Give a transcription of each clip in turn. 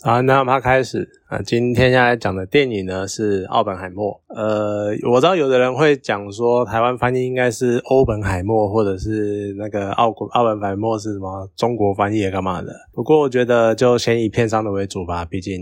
好，那我们开始啊。今天要来讲的电影呢是《奥本海默》。呃，我知道有的人会讲说，台湾翻译应该是欧本海默，或者是那个奥国奥本海默是什么中国翻译干嘛的。不过我觉得就先以片商的为主吧，毕竟。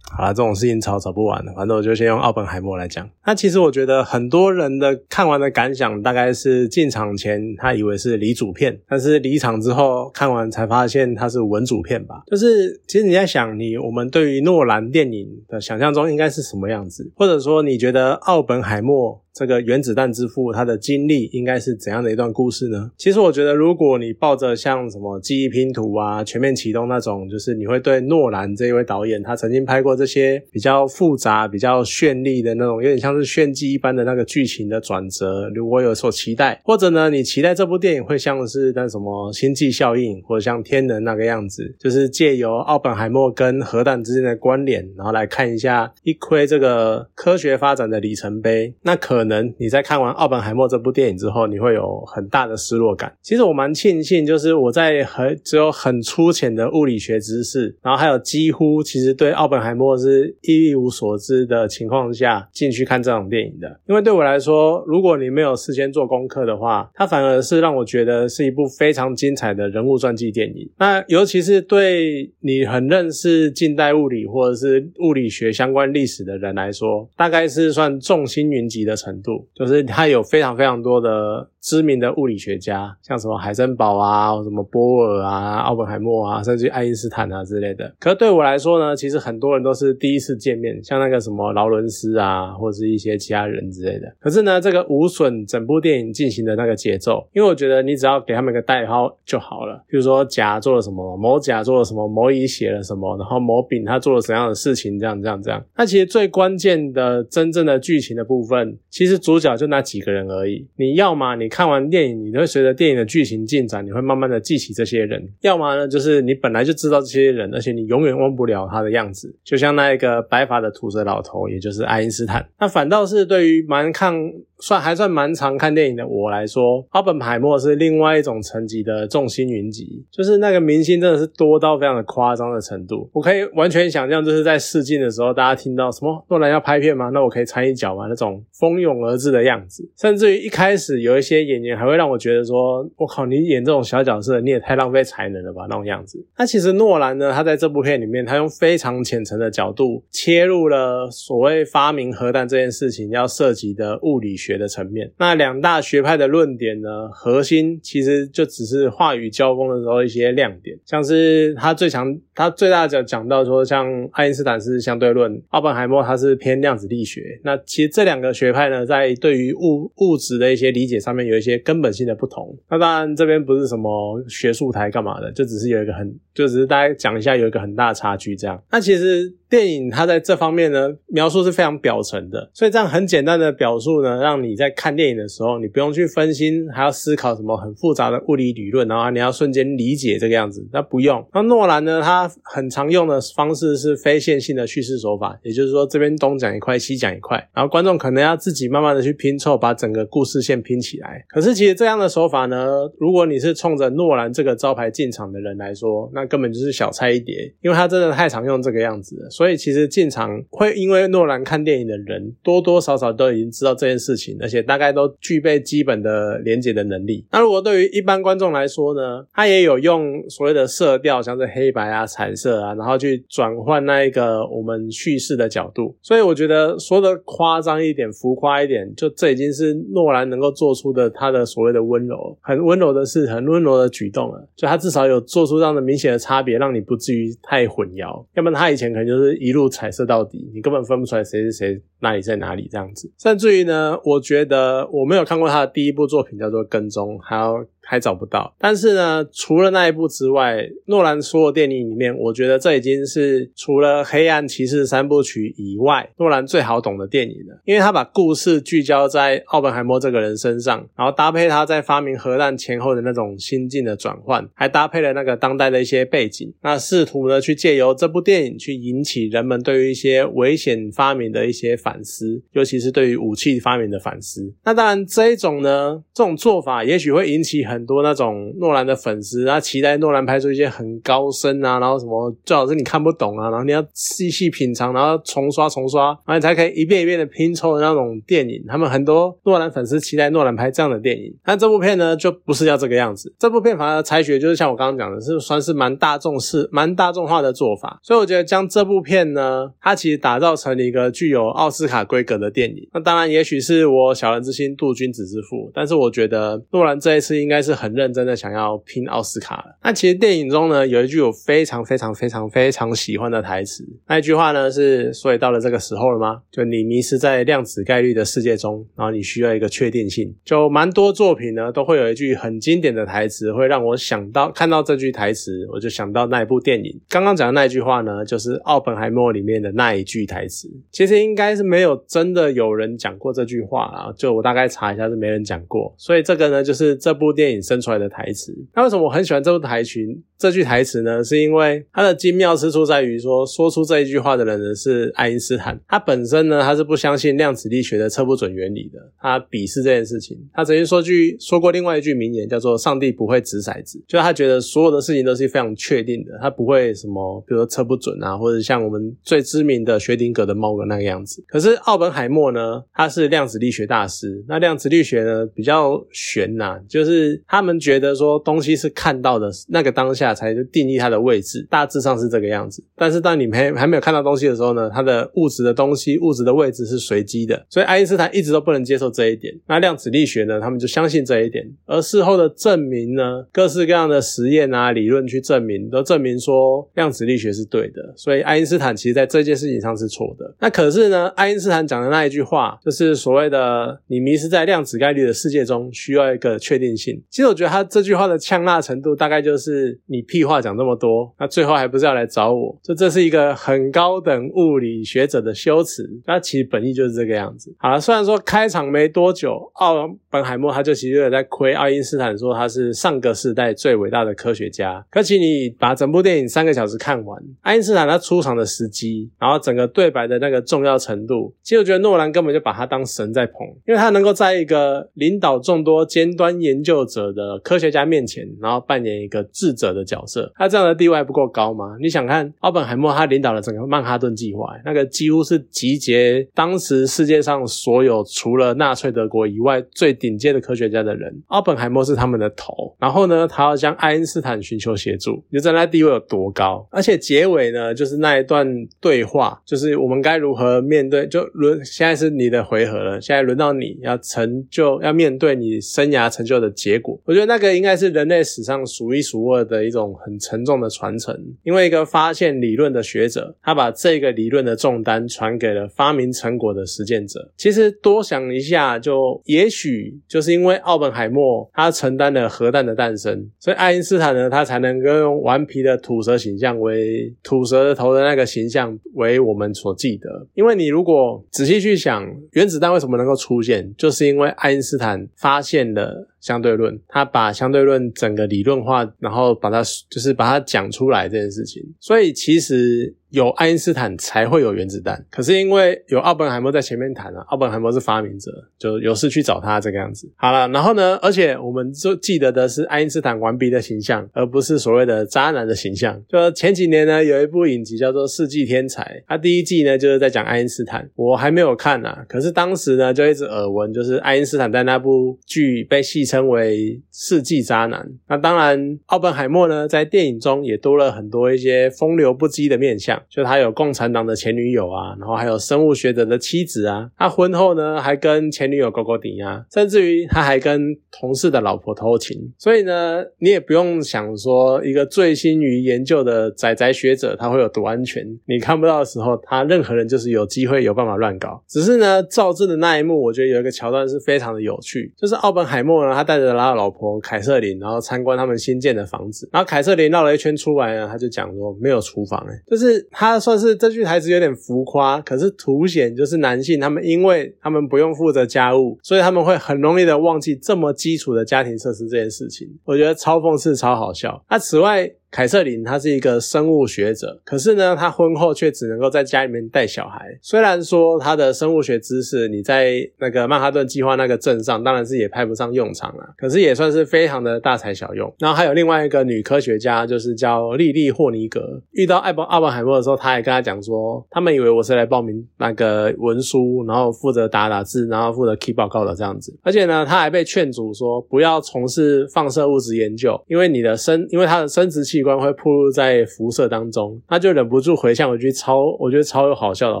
好了，这种事情吵吵不完的，反正我就先用奥本海默来讲。那其实我觉得很多人的看完的感想，大概是进场前他以为是离主片，但是离场之后看完才发现它是文主片吧。就是其实你在想，你我们对于诺兰电影的想象中应该是什么样子，或者说你觉得奥本海默？这个原子弹之父他的经历应该是怎样的一段故事呢？其实我觉得，如果你抱着像什么记忆拼图啊、全面启动那种，就是你会对诺兰这一位导演他曾经拍过这些比较复杂、比较绚丽的那种，有点像是炫技一般的那个剧情的转折，如果有所期待，或者呢，你期待这部电影会像是那什么星际效应，或者像天能那个样子，就是借由奥本海默跟核弹之间的关联，然后来看一下一窥这个科学发展的里程碑，那可能。可能你在看完《奥本海默》这部电影之后，你会有很大的失落感。其实我蛮庆幸，就是我在很只有很粗浅的物理学知识，然后还有几乎其实对奥本海默是一无所知的情况下进去看这种电影的。因为对我来说，如果你没有事先做功课的话，它反而是让我觉得是一部非常精彩的人物传记电影。那尤其是对你很认识近代物理或者是物理学相关历史的人来说，大概是算众星云集的成。程度就是它有非常非常多的知名的物理学家，像什么海森堡啊，什么波尔啊，奥本海默啊，甚至爱因斯坦啊之类的。可对我来说呢，其实很多人都是第一次见面，像那个什么劳伦斯啊，或者是一些其他人之类的。可是呢，这个无损整部电影进行的那个节奏，因为我觉得你只要给他们一个代号就好了，比如说甲做了什么，某甲做了什么，某乙写了什么，然后某丙他做了什么样的事情，这样这样这样。那其实最关键的真正的剧情的部分。其实主角就那几个人而已。你要么你看完电影，你会随着电影的剧情进展，你会慢慢的记起这些人；要么呢，就是你本来就知道这些人，而且你永远忘不了他的样子。就像那一个白发的秃舌老头，也就是爱因斯坦。那反倒是对于蛮抗。算还算蛮常看电影的我来说，奥本海默是另外一种层级的众星云集，就是那个明星真的是多到非常的夸张的程度。我可以完全想象，就是在试镜的时候，大家听到什么诺兰要拍片吗？那我可以参一脚吗？那种蜂拥而至的样子，甚至于一开始有一些演员还会让我觉得说，我靠，你演这种小角色，你也太浪费才能了吧？那种样子。那其实诺兰呢，他在这部片里面，他用非常浅层的角度切入了所谓发明核弹这件事情要涉及的物理学。学的层面，那两大学派的论点呢，核心其实就只是话语交锋的时候一些亮点，像是他最强，他最大讲讲到说，像爱因斯坦是相对论，奥本海默他是偏量子力学。那其实这两个学派呢，在对于物物质的一些理解上面有一些根本性的不同。那当然这边不是什么学术台干嘛的，就只是有一个很，就只是大家讲一下有一个很大的差距这样。那其实。电影它在这方面呢描述是非常表层的，所以这样很简单的表述呢，让你在看电影的时候，你不用去分心，还要思考什么很复杂的物理理论，然后你要瞬间理解这个样子，那不用。那诺兰呢，他很常用的方式是非线性的叙事手法，也就是说这边东讲一块，西讲一块，然后观众可能要自己慢慢的去拼凑，把整个故事线拼起来。可是其实这样的手法呢，如果你是冲着诺兰这个招牌进场的人来说，那根本就是小菜一碟，因为他真的太常用这个样子了。所以其实进场会因为诺兰看电影的人多多少少都已经知道这件事情，而且大概都具备基本的连接的能力。那如果对于一般观众来说呢，他也有用所谓的色调，像是黑白啊、彩色啊，然后去转换那一个我们叙事的角度。所以我觉得说的夸张一点、浮夸一点，就这已经是诺兰能够做出的他的所谓的温柔，很温柔的事，很温柔的举动了。就他至少有做出这样的明显的差别，让你不至于太混淆。要不然他以前可能就是一路。彩色到底，你根本分不出来谁是谁，哪里在哪里这样子。甚至于呢，我觉得我没有看过他的第一部作品，叫做《跟踪》，还有。还找不到，但是呢，除了那一部之外，诺兰所有电影里面，我觉得这已经是除了《黑暗骑士》三部曲以外，诺兰最好懂的电影了。因为他把故事聚焦在奥本海默这个人身上，然后搭配他在发明核弹前后的那种心境的转换，还搭配了那个当代的一些背景，那试图呢去借由这部电影去引起人们对于一些危险发明的一些反。反思，尤其是对于武器发明的反思。那当然，这一种呢，这种做法也许会引起很多那种诺兰的粉丝，他期待诺兰拍出一些很高深啊，然后什么最好是你看不懂啊，然后你要细细品尝，然后重刷重刷，然后你才可以一遍一遍的拼凑的那种电影。他们很多诺兰粉丝期待诺兰拍这样的电影，但这部片呢，就不是要这个样子。这部片反而采取就是像我刚刚讲的，是算是蛮大众式、蛮大众化的做法。所以我觉得将这部片呢，它其实打造成了一个具有奥斯斯卡规格的电影。那当然，也许是我小人之心度君子之腹，但是我觉得诺兰这一次应该是很认真的想要拼奥斯卡了。那其实电影中呢，有一句我非常非常非常非常喜欢的台词，那一句话呢是：所以到了这个时候了吗？就你迷失在量子概率的世界中，然后你需要一个确定性。就蛮多作品呢，都会有一句很经典的台词，会让我想到看到这句台词，我就想到那一部电影。刚刚讲的那一句话呢，就是《奥本海默》里面的那一句台词。其实应该是没有真的有人讲过这句话啊，就我大概查一下是没人讲过。所以这个呢，就是这部电影生出来的台词。那为什么我很喜欢这部台群这句台词呢？是因为它的精妙之处在于说，说出这一句话的人呢是爱因斯坦。他本身呢，他是不相信量子力学的测不准原理的，他鄙视这件事情。他曾经说句说过另外一句名言，叫做“上帝不会掷骰子”，就他觉得所有的事情都是非常确定的，他不会什么，比如说测不准啊，或者像我们最知名的薛定谔的猫的那个样子。可可是奥本海默呢，他是量子力学大师，那量子力学呢比较玄呐，就是他们觉得说东西是看到的那个当下才就定义它的位置，大致上是这个样子。但是当你还还没有看到东西的时候呢，它的物质的东西物质的位置是随机的，所以爱因斯坦一直都不能接受这一点。那量子力学呢，他们就相信这一点，而事后的证明呢，各式各样的实验啊理论去证明，都证明说量子力学是对的。所以爱因斯坦其实在这件事情上是错的。那可是呢，爱爱因斯坦讲的那一句话，就是所谓的你迷失在量子概率的世界中，需要一个确定性。其实我觉得他这句话的呛辣程度，大概就是你屁话讲这么多，那最后还不是要来找我？这这是一个很高等物理学者的修辞。那其实本意就是这个样子。好了，虽然说开场没多久，奥本海默他就其实有在亏爱因斯坦，说他是上个世代最伟大的科学家。可其你把整部电影三个小时看完，爱因斯坦他出场的时机，然后整个对白的那个重要程度，其实我觉得诺兰根本就把他当神在捧，因为他能够在一个领导众多尖端研究者的科学家面前，然后扮演一个智者的角色，他这样的地位还不够高吗？你想看奥本海默他领导了整个曼哈顿计划，那个几乎是集结当时世界上所有除了纳粹德国以外最顶尖的科学家的人，奥本海默是他们的头。然后呢，他要向爱因斯坦寻求协助，你就知道他地位有多高。而且结尾呢，就是那一段对话，就是我们该如何面对，就轮现在是你的回合了，现在轮到你要成就，要面对你生涯成就的结果。我觉得那个应该是人类史上数一数二的一种很沉重的传承，因为一个发现理论的学者，他把这个理论的重担传给了发明成果的实践者。其实多想一下，就也许就是因为奥本海默他承担了核弹的诞生，所以爱因斯坦呢，他才能够用顽皮的吐舌形象为吐舌头的那个形象为我们所记得。因为你如果我仔细去想，原子弹为什么能够出现，就是因为爱因斯坦发现了。相对论，他把相对论整个理论化，然后把它就是把它讲出来这件事情。所以其实有爱因斯坦才会有原子弹，可是因为有奥本海默在前面谈啊，奥本海默是发明者，就有事去找他这个样子。好了，然后呢，而且我们就记得的是爱因斯坦顽皮的形象，而不是所谓的渣男的形象。就前几年呢，有一部影集叫做《世纪天才》，它第一季呢就是在讲爱因斯坦，我还没有看啊，可是当时呢就一直耳闻，就是爱因斯坦在那部剧被戏。称为世纪渣男。那当然，奥本海默呢，在电影中也多了很多一些风流不羁的面相，就他有共产党的前女友啊，然后还有生物学者的妻子啊。他婚后呢，还跟前女友勾勾顶啊，甚至于他还跟同事的老婆偷情。所以呢，你也不用想说一个醉心于研究的仔仔学者他会有多安全。你看不到的时候，他任何人就是有机会有办法乱搞。只是呢，赵志的那一幕，我觉得有一个桥段是非常的有趣，就是奥本海默呢。他带着他的老婆凯瑟琳，然后参观他们新建的房子。然后凯瑟琳绕了一圈出来呢，他就讲说没有厨房，哎，就是他算是这句台词有点浮夸，可是凸显就是男性他们因为他们不用负责家务，所以他们会很容易的忘记这么基础的家庭设施这件事情。我觉得超讽刺、超好笑。那此外，凯瑟琳她是一个生物学者，可是呢，她婚后却只能够在家里面带小孩。虽然说她的生物学知识你在那个曼哈顿计划那个镇上，当然是也派不上用场了，可是也算是非常的大材小用。然后还有另外一个女科学家，就是叫莉莉霍尼格，遇到艾伯奥本海默的时候，她还跟他讲说，他们以为我是来报名那个文书，然后负责打打字，然后负责 key 报告的这样子。而且呢，他还被劝阻说不要从事放射物质研究，因为你的生，因为他的生殖器官会暴露在辐射当中。他就忍不住回向一句超，我觉得超有好笑的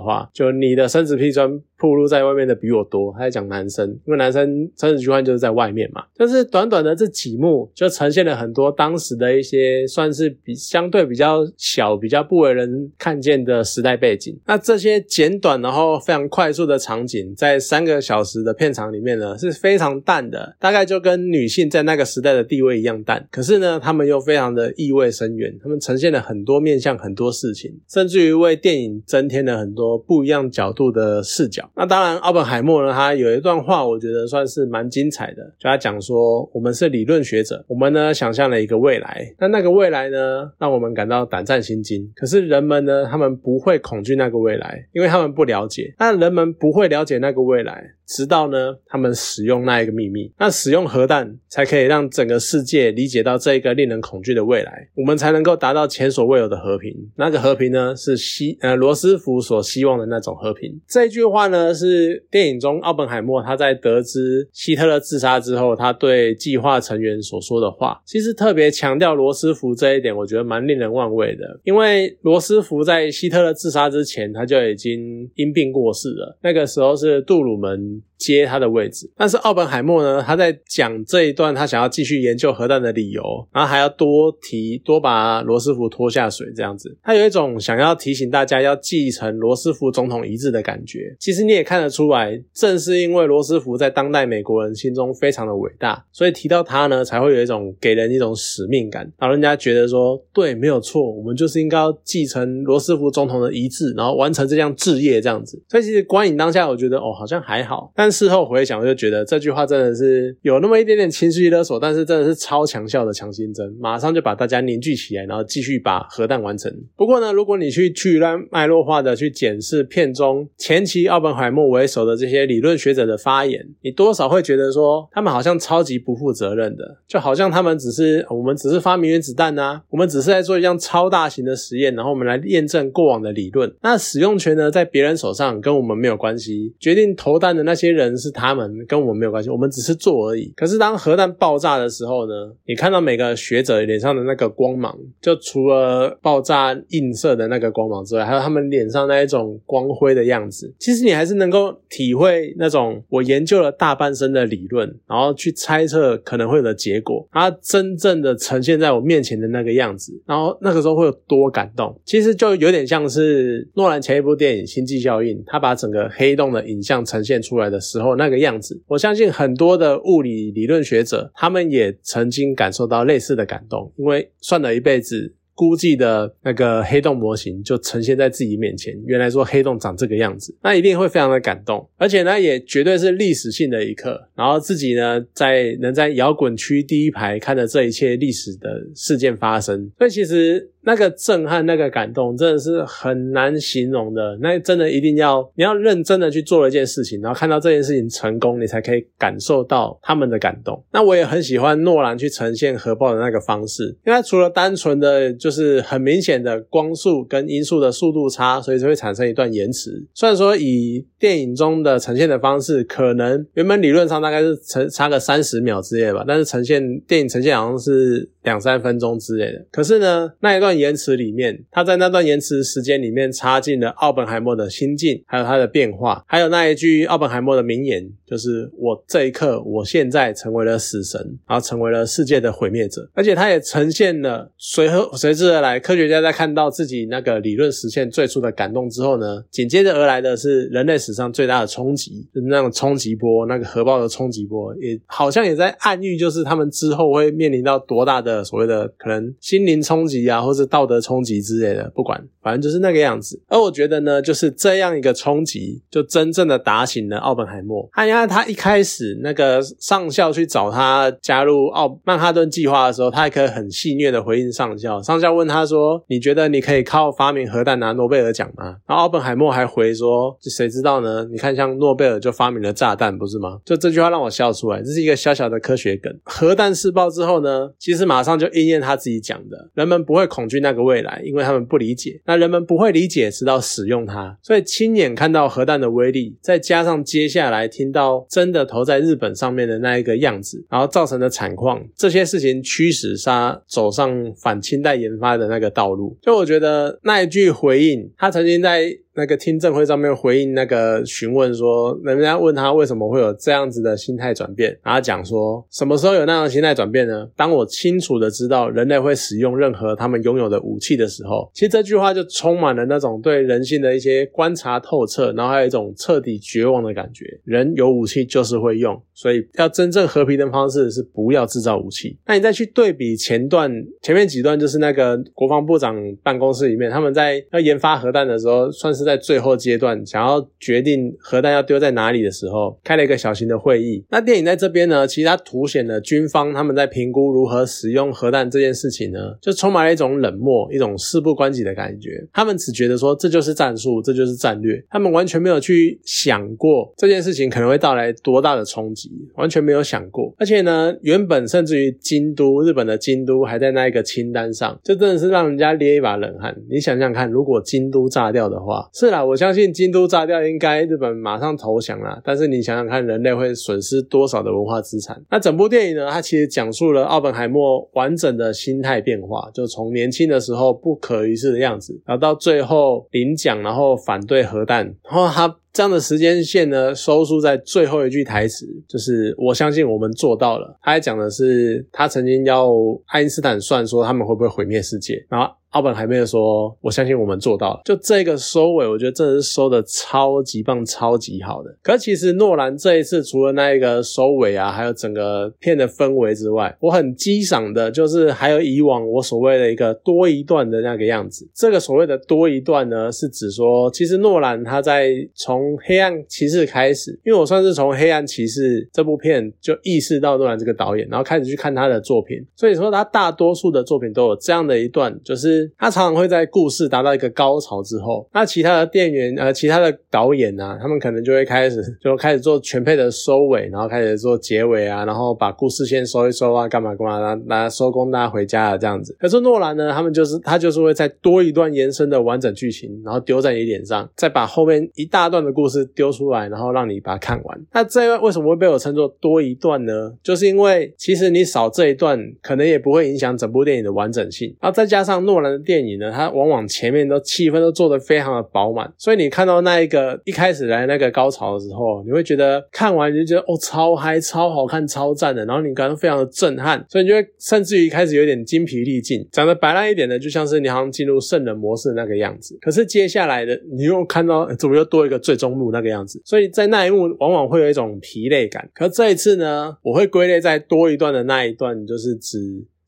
话，就你的生殖器官。暴露在外面的比我多，他在讲男生，因为男生生殖器官就是在外面嘛。就是短短的这几幕，就呈现了很多当时的一些算是比相对比较小、比较不为人看见的时代背景。那这些简短然后非常快速的场景，在三个小时的片场里面呢，是非常淡的，大概就跟女性在那个时代的地位一样淡。可是呢，他们又非常的意味深远，他们呈现了很多面向、很多事情，甚至于为电影增添了很多不一样角度的视角。那当然，奥本海默呢，他有一段话，我觉得算是蛮精彩的。就他讲说，我们是理论学者，我们呢想象了一个未来，那那个未来呢，让我们感到胆战心惊。可是人们呢，他们不会恐惧那个未来，因为他们不了解。那人们不会了解那个未来。直到呢，他们使用那一个秘密，那使用核弹才可以让整个世界理解到这一个令人恐惧的未来，我们才能够达到前所未有的和平。那个和平呢，是希呃罗斯福所希望的那种和平。这句话呢，是电影中奥本海默他在得知希特勒自杀之后，他对计划成员所说的话。其实特别强调罗斯福这一点，我觉得蛮令人万味的。因为罗斯福在希特勒自杀之前，他就已经因病过世了。那个时候是杜鲁门。接他的位置，但是奥本海默呢？他在讲这一段他想要继续研究核弹的理由，然后还要多提多把罗斯福拖下水这样子。他有一种想要提醒大家要继承罗斯福总统遗志的感觉。其实你也看得出来，正是因为罗斯福在当代美国人心中非常的伟大，所以提到他呢，才会有一种给人一种使命感，老人家觉得说，对，没有错，我们就是应该要继承罗斯福总统的遗志，然后完成这项志业这样子。所以其实观影当下，我觉得哦，好像还好，但。事后回想，我就觉得这句话真的是有那么一点点情绪勒索，但是真的是超强效的强心针，马上就把大家凝聚起来，然后继续把核弹完成。不过呢，如果你去去乱脉络化的去检视片中前期奥本海默为首的这些理论学者的发言，你多少会觉得说，他们好像超级不负责任的，就好像他们只是我们只是发明原子弹啊，我们只是在做一项超大型的实验，然后我们来验证过往的理论。那使用权呢，在别人手上，跟我们没有关系。决定投弹的那些人。是他们，跟我们没有关系，我们只是做而已。可是当核弹爆炸的时候呢？你看到每个学者脸上的那个光芒，就除了爆炸映射的那个光芒之外，还有他们脸上那一种光辉的样子。其实你还是能够体会那种我研究了大半生的理论，然后去猜测可能会有的结果，它真正的呈现在我面前的那个样子，然后那个时候会有多感动。其实就有点像是诺兰前一部电影《星际效应》，他把整个黑洞的影像呈现出来的。时候那个样子，我相信很多的物理理论学者，他们也曾经感受到类似的感动，因为算了一辈子。估计的那个黑洞模型就呈现在自己面前，原来说黑洞长这个样子，那一定会非常的感动，而且呢，也绝对是历史性的一刻。然后自己呢，在能在摇滚区第一排看着这一切历史的事件发生，所以其实那个震撼、那个感动，真的是很难形容的。那真的一定要你要认真的去做了一件事情，然后看到这件事情成功，你才可以感受到他们的感动。那我也很喜欢诺兰去呈现核爆的那个方式，因为除了单纯的就。是很明显的光速跟音速的速度差，所以就会产生一段延迟。虽然说以电影中的呈现的方式，可能原本理论上大概是成差个三十秒之类吧，但是呈现电影呈现好像是。两三分钟之类的，可是呢，那一段延迟里面，他在那段延迟时间里面插进了奥本海默的心境，还有他的变化，还有那一句奥本海默的名言，就是我这一刻，我现在成为了死神，然后成为了世界的毁灭者，而且他也呈现了随和随之而来，科学家在看到自己那个理论实现最初的感动之后呢，紧接着而来的是人类史上最大的冲击，就是那种冲击波，那个核爆的冲击波，也好像也在暗喻，就是他们之后会面临到多大的。所谓的可能心灵冲击啊，或者是道德冲击之类的，不管，反正就是那个样子。而我觉得呢，就是这样一个冲击，就真正的打醒了奥本海默。他因为他一开始那个上校去找他加入奥曼哈顿计划的时候，他还可以很戏谑的回应上校。上校问他说：“你觉得你可以靠发明核弹拿诺贝尔奖吗？”然后奥本海默还回说：“谁知道呢？你看，像诺贝尔就发明了炸弹，不是吗？”就这句话让我笑出来，这是一个小小的科学梗。核弹试爆之后呢，其实马上就应验他自己讲的：人们不会恐去那个未来，因为他们不理解。那人们不会理解，直到使用它。所以亲眼看到核弹的威力，再加上接下来听到真的投在日本上面的那一个样子，然后造成的惨况，这些事情驱使他走上反清代研发的那个道路。就我觉得那一句回应，他曾经在。那个听证会上面回应那个询问说，人家问他为什么会有这样子的心态转变，然后讲说什么时候有那样心态转变呢？当我清楚的知道人类会使用任何他们拥有的武器的时候，其实这句话就充满了那种对人性的一些观察透彻，然后还有一种彻底绝望的感觉。人有武器就是会用，所以要真正和平的方式是不要制造武器。那你再去对比前段前面几段，就是那个国防部长办公室里面，他们在要研发核弹的时候，算是。在最后阶段，想要决定核弹要丢在哪里的时候，开了一个小型的会议。那电影在这边呢，其实它凸显了军方他们在评估如何使用核弹这件事情呢，就充满了一种冷漠、一种事不关己的感觉。他们只觉得说这就是战术，这就是战略，他们完全没有去想过这件事情可能会带来多大的冲击，完全没有想过。而且呢，原本甚至于京都，日本的京都还在那一个清单上，这真的是让人家捏一把冷汗。你想想看，如果京都炸掉的话，是啦，我相信京都炸掉，应该日本马上投降了。但是你想想看，人类会损失多少的文化资产？那整部电影呢？它其实讲述了奥本海默完整的心态变化，就从年轻的时候不可一世的样子，然后到最后领奖，然后反对核弹，然后他这样的时间线呢，收束在最后一句台词，就是我相信我们做到了。他还讲的是，他曾经要爱因斯坦算说他们会不会毁灭世界，然后。奥本海默说：“我相信我们做到了。”就这个收尾，我觉得真的是收的超级棒、超级好的。可其实诺兰这一次除了那一个收尾啊，还有整个片的氛围之外，我很激赏的就是还有以往我所谓的一个多一段的那个样子。这个所谓的多一段呢，是指说，其实诺兰他在从《黑暗骑士》开始，因为我算是从《黑暗骑士》这部片就意识到诺兰这个导演，然后开始去看他的作品。所以说，他大多数的作品都有这样的一段，就是。他常常会在故事达到一个高潮之后，那其他的店员呃，其他的导演啊，他们可能就会开始 就开始做全配的收尾，然后开始做结尾啊，然后把故事先收一收啊，干嘛干嘛，然后收工，大家回家了这样子。可是诺兰呢，他们就是他就是会再多一段延伸的完整剧情，然后丢在你脸上，再把后面一大段的故事丢出来，然后让你把它看完。那这一为什么会被我称作多一段呢？就是因为其实你少这一段，可能也不会影响整部电影的完整性。然后再加上诺兰。电影呢，它往往前面都气氛都做得非常的饱满，所以你看到那一个一开始来那个高潮的时候，你会觉得看完你就觉得哦超嗨、超好看、超赞的，然后你感到非常的震撼，所以你就会甚至于开始有点精疲力尽，长得白烂一点的，就像是你好像进入圣人模式那个样子。可是接下来的你又看到怎么又多一个最终幕那个样子，所以在那一幕往往会有一种疲累感。可这一次呢，我会归类在多一段的那一段，就是指。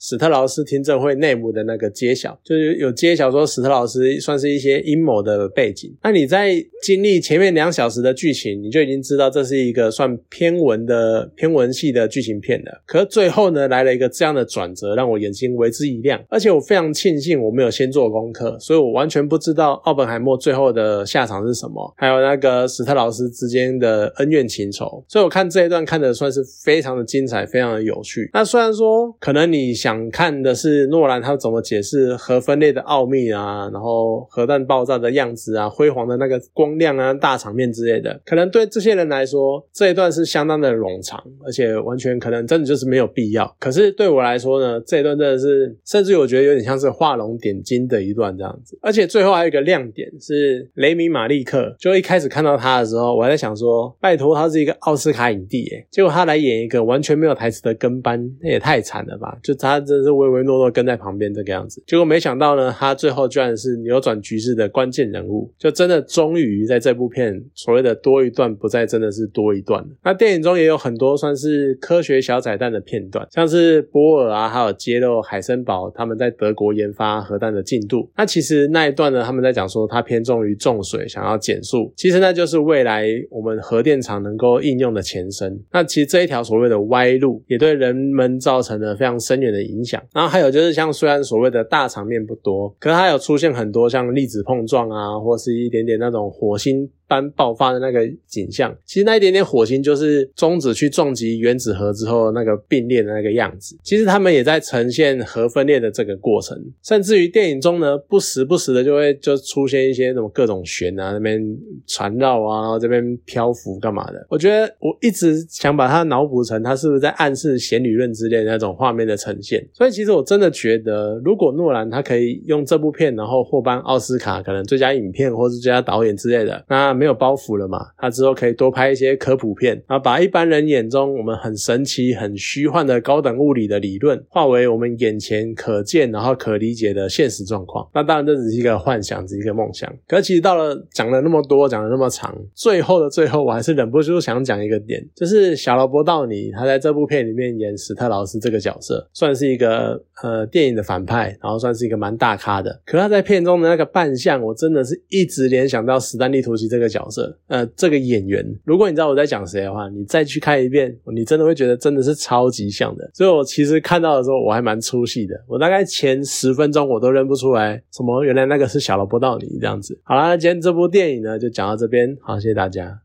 史特劳斯听证会内幕的那个揭晓，就是有揭晓说史特劳斯算是一些阴谋的背景。那你在经历前面两小时的剧情，你就已经知道这是一个算偏文的偏文系的剧情片了。可是最后呢，来了一个这样的转折，让我眼睛为之一亮。而且我非常庆幸我没有先做功课，所以我完全不知道奥本海默最后的下场是什么，还有那个史特劳斯之间的恩怨情仇。所以我看这一段看的算是非常的精彩，非常的有趣。那虽然说可能你想。想看的是诺兰他怎么解释核分裂的奥秘啊，然后核弹爆炸的样子啊，辉煌的那个光亮啊，大场面之类的，可能对这些人来说这一段是相当的冗长，而且完全可能真的就是没有必要。可是对我来说呢，这一段真的是，甚至我觉得有点像是画龙点睛的一段这样子。而且最后还有一个亮点是雷米马利克，就一开始看到他的时候，我还在想说，拜托他是一个奥斯卡影帝诶，结果他来演一个完全没有台词的跟班，那也太惨了吧？就他。真的是唯唯诺诺跟在旁边这个样子。结果没想到呢，他最后居然是扭转局势的关键人物，就真的终于在这部片所谓的多一段不再真的是多一段。那电影中也有很多算是科学小彩蛋的片段，像是波尔啊，还有揭露海森堡他们在德国研发核弹的进度。那其实那一段呢，他们在讲说他偏重于重水，想要减速，其实那就是未来我们核电厂能够应用的前身。那其实这一条所谓的歪路，也对人们造成了非常深远的影影响。然后还有就是像虽然所谓的大场面不多，可是它有出现很多像粒子碰撞啊，或是一点点那种火星。般爆发的那个景象，其实那一点点火星就是中子去撞击原子核之后那个并列的那个样子。其实他们也在呈现核分裂的这个过程，甚至于电影中呢，不时不时的就会就出现一些什么各种旋啊，那边缠绕啊，然后这边漂浮干嘛的。我觉得我一直想把它脑补成他是不是在暗示弦理论之类的那种画面的呈现。所以其实我真的觉得，如果诺兰他可以用这部片，然后获颁奥斯卡，可能最佳影片或是最佳导演之类的，那。没有包袱了嘛？他之后可以多拍一些科普片，然后把一般人眼中我们很神奇、很虚幻的高等物理的理论，化为我们眼前可见、然后可理解的现实状况。那当然这只是一个幻想，只是一个梦想。可其实到了讲了那么多，讲了那么长，最后的最后，我还是忍不住想讲一个点，就是小罗伯道尼他在这部片里面演史特劳斯这个角色，算是一个呃电影的反派，然后算是一个蛮大咖的。可他在片中的那个扮相，我真的是一直联想到史丹利图奇这个。角色，呃，这个演员，如果你知道我在讲谁的话，你再去看一遍，你真的会觉得真的是超级像的。所以我其实看到的时候，我还蛮出戏的。我大概前十分钟我都认不出来，什么原来那个是小萝卜道理这样子。好啦，今天这部电影呢就讲到这边，好，谢谢大家。